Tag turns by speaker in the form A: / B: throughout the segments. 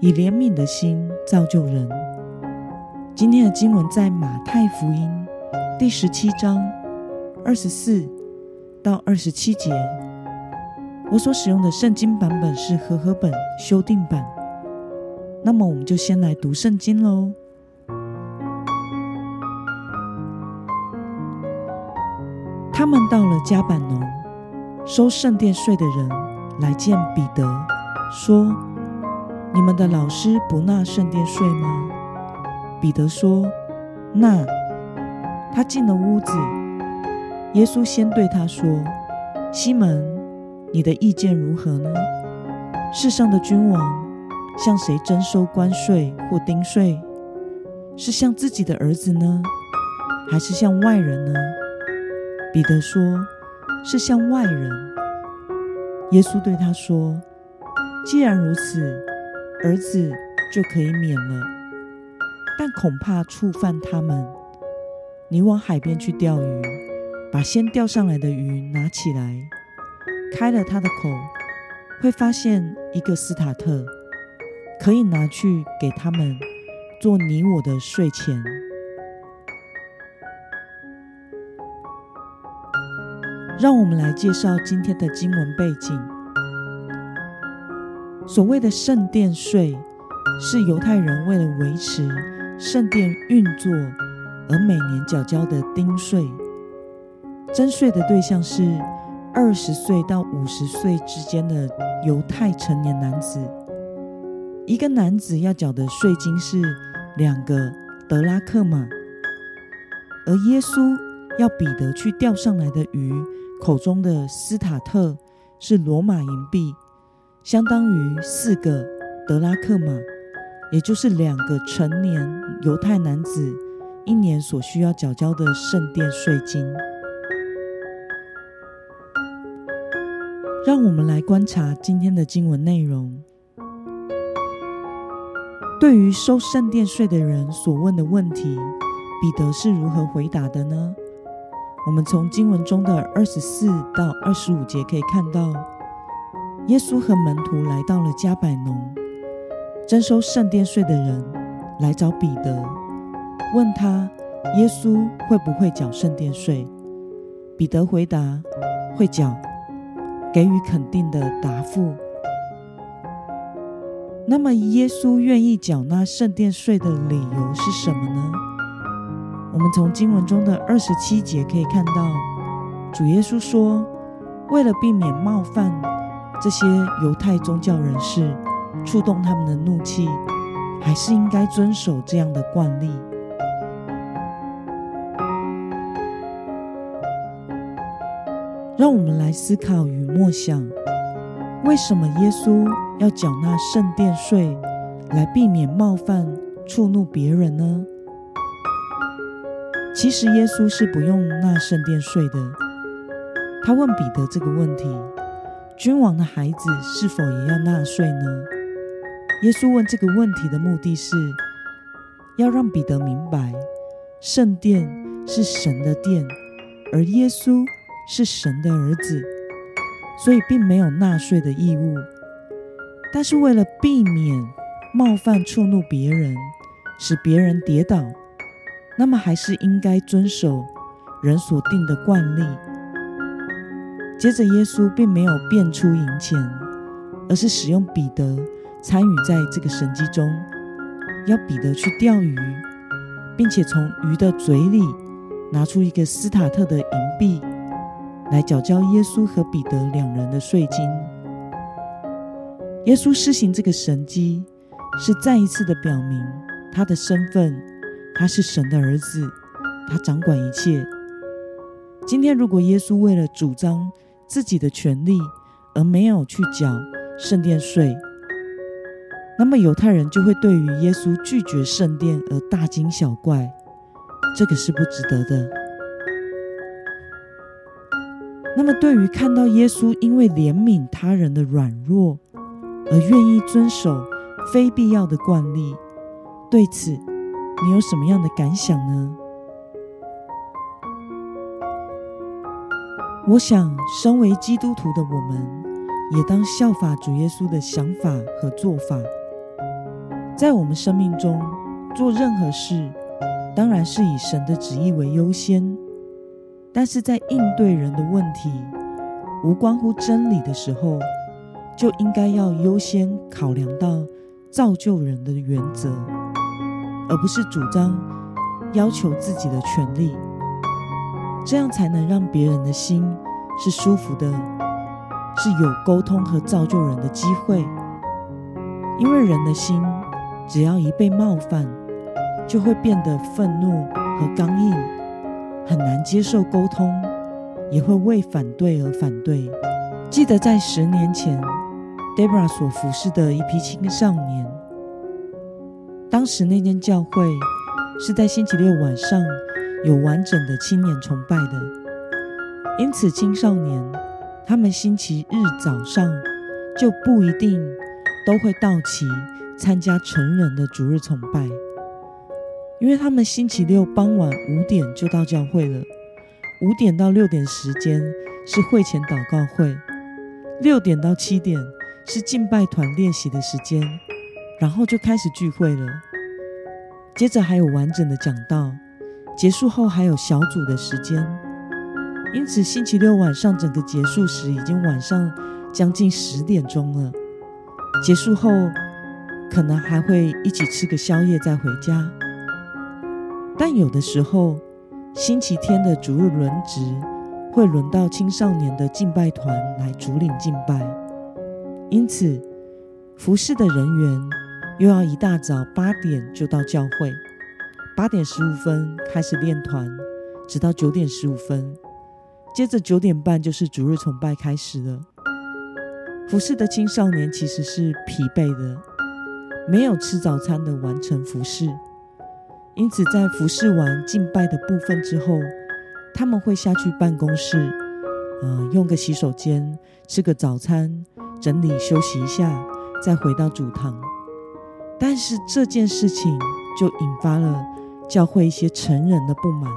A: 以怜悯的心造就人。今天的经文在马太福音第十七章二十四到二十七节。我所使用的圣经版本是和合本修订版。那么，我们就先来读圣经喽。他们到了加百农，收圣殿税的人来见彼得，说：“你们的老师不纳圣殿税吗？”彼得说：“纳。”他进了屋子，耶稣先对他说：“西门，你的意见如何呢？世上的君王向谁征收关税或丁税？是向自己的儿子呢，还是向外人呢？”彼得说：“是向外人。”耶稣对他说：“既然如此，儿子就可以免了。但恐怕触犯他们。你往海边去钓鱼，把先钓上来的鱼拿起来，开了它的口，会发现一个斯塔特，可以拿去给他们做你我的睡前。”让我们来介绍今天的经文背景。所谓的圣殿税，是犹太人为了维持圣殿运作而每年缴交的丁税。征税的对象是二十岁到五十岁之间的犹太成年男子。一个男子要缴的税金是两个德拉克马，而耶稣要彼得去钓上来的鱼。口中的斯塔特是罗马银币，相当于四个德拉克马，也就是两个成年犹太男子一年所需要缴交的圣殿税金。让我们来观察今天的经文内容。对于收圣殿税的人所问的问题，彼得是如何回答的呢？我们从经文中的二十四到二十五节可以看到，耶稣和门徒来到了加百农，征收圣殿税的人来找彼得，问他耶稣会不会缴圣殿税。彼得回答会缴，给予肯定的答复。那么，耶稣愿意缴纳圣殿税的理由是什么呢？我们从经文中的二十七节可以看到，主耶稣说：“为了避免冒犯这些犹太宗教人士，触动他们的怒气，还是应该遵守这样的惯例。”让我们来思考与默想：为什么耶稣要缴纳圣殿税，来避免冒犯、触怒别人呢？其实耶稣是不用纳圣殿税的。他问彼得这个问题：君王的孩子是否也要纳税呢？耶稣问这个问题的目的是要让彼得明白，圣殿是神的殿，而耶稣是神的儿子，所以并没有纳税的义务。但是为了避免冒犯、触怒别人，使别人跌倒。那么还是应该遵守人所定的惯例。接着，耶稣并没有变出银钱，而是使用彼得参与在这个神迹中，要彼得去钓鱼，并且从鱼的嘴里拿出一个斯塔特的银币来缴交耶稣和彼得两人的税金。耶稣施行这个神迹，是再一次的表明他的身份。他是神的儿子，他掌管一切。今天，如果耶稣为了主张自己的权利而没有去缴圣殿税，那么犹太人就会对于耶稣拒绝圣殿而大惊小怪，这个是不值得的。那么，对于看到耶稣因为怜悯他人的软弱而愿意遵守非必要的惯例，对此你有什么样的感想呢？我想，身为基督徒的我们，也当效法主耶稣的想法和做法。在我们生命中做任何事，当然是以神的旨意为优先。但是在应对人的问题无关乎真理的时候，就应该要优先考量到造就人的原则，而不是主张要求自己的权利。这样才能让别人的心是舒服的，是有沟通和造就人的机会。因为人的心。只要一被冒犯，就会变得愤怒和刚硬，很难接受沟通，也会为反对而反对。记得在十年前，Debra 所服侍的一批青少年，当时那间教会是在星期六晚上有完整的青年崇拜的，因此青少年他们星期日早上就不一定都会到齐。参加成人的主日崇拜，因为他们星期六傍晚五点就到教会了。五点到六点时间是会前祷告会，六点到七点是敬拜团练习的时间，然后就开始聚会了。接着还有完整的讲道，结束后还有小组的时间。因此星期六晚上整个结束时已经晚上将近十点钟了。结束后。可能还会一起吃个宵夜再回家，但有的时候，星期天的主日轮值会轮到青少年的敬拜团来主领敬拜，因此服侍的人员又要一大早八点就到教会，八点十五分开始练团，直到九点十五分，接着九点半就是主日崇拜开始了。服侍的青少年其实是疲惫的。没有吃早餐的完成服饰，因此在服侍完敬拜的部分之后，他们会下去办公室，呃，用个洗手间，吃个早餐，整理休息一下，再回到主堂。但是这件事情就引发了教会一些成人的不满，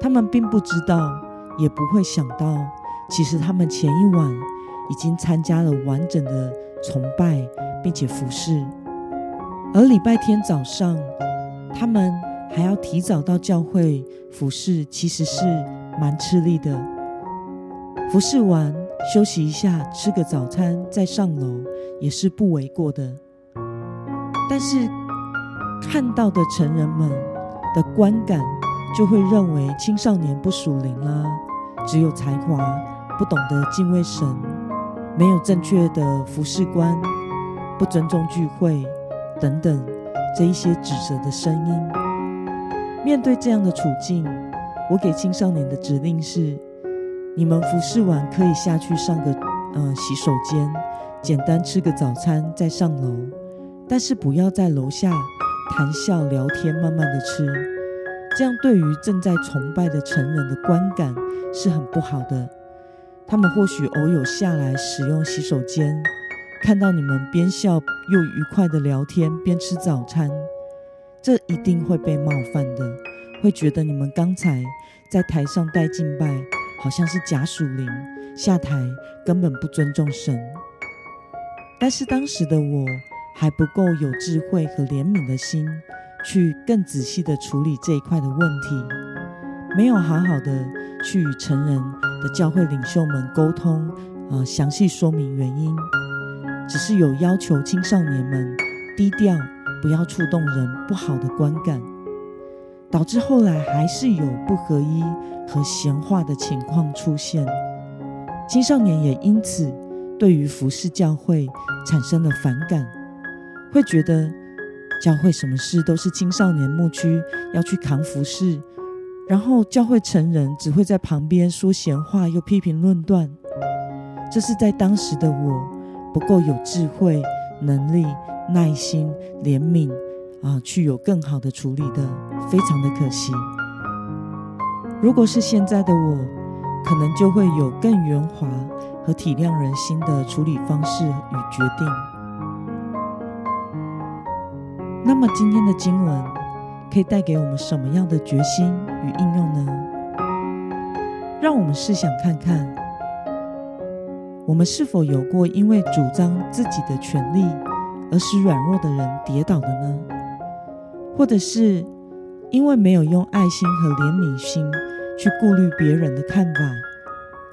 A: 他们并不知道，也不会想到，其实他们前一晚已经参加了完整的崇拜。并且服侍，而礼拜天早上，他们还要提早到教会服侍，其实是蛮吃力的。服侍完休息一下，吃个早餐，再上楼也是不为过的。但是看到的成人们的观感，就会认为青少年不属灵啦，只有才华，不懂得敬畏神，没有正确的服侍观。不尊重聚会等等这一些指责的声音，面对这样的处境，我给青少年的指令是：你们服侍完可以下去上个呃洗手间，简单吃个早餐再上楼，但是不要在楼下谈笑聊天，慢慢的吃，这样对于正在崇拜的成人的观感是很不好的。他们或许偶有下来使用洗手间。看到你们边笑又愉快的聊天，边吃早餐，这一定会被冒犯的，会觉得你们刚才在台上带敬拜，好像是假属灵，下台根本不尊重神。但是当时的我还不够有智慧和怜悯的心，去更仔细的处理这一块的问题，没有好好的去与成人的教会领袖们沟通，啊，详细说明原因。只是有要求青少年们低调，不要触动人不好的观感，导致后来还是有不合一和闲话的情况出现。青少年也因此对于服侍教会产生了反感，会觉得教会什么事都是青少年牧区要去扛服侍，然后教会成人只会在旁边说闲话又批评论断。这是在当时的我。不够有智慧、能力耐心、怜悯啊，去有更好的处理的，非常的可惜。如果是现在的我，可能就会有更圆滑和体谅人心的处理方式与决定。那么今天的经文可以带给我们什么样的决心与应用呢？让我们试想看看，我们是否有过因为主张自己的权利而使软弱的人跌倒的呢？或者是因为没有用爱心和怜悯心去顾虑别人的看法，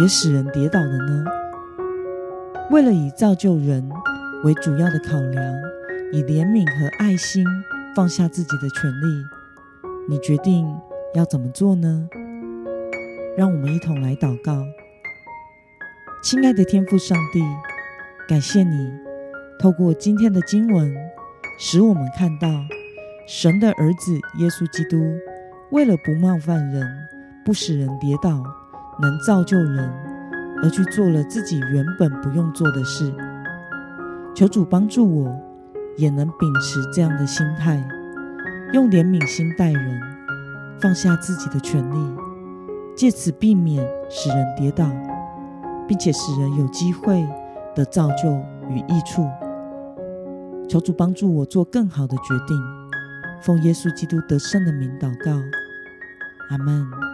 A: 也使人跌倒的呢？为了以造就人为主要的考量。以怜悯和爱心放下自己的权利，你决定要怎么做呢？让我们一同来祷告。亲爱的天父上帝，感谢你透过今天的经文，使我们看到神的儿子耶稣基督为了不冒犯人、不使人跌倒、能造就人，而去做了自己原本不用做的事。求主帮助我。也能秉持这样的心态，用怜悯心待人，放下自己的权利，借此避免使人跌倒，并且使人有机会的造就与益处。求主帮助我做更好的决定，奉耶稣基督得胜的名祷告，阿门。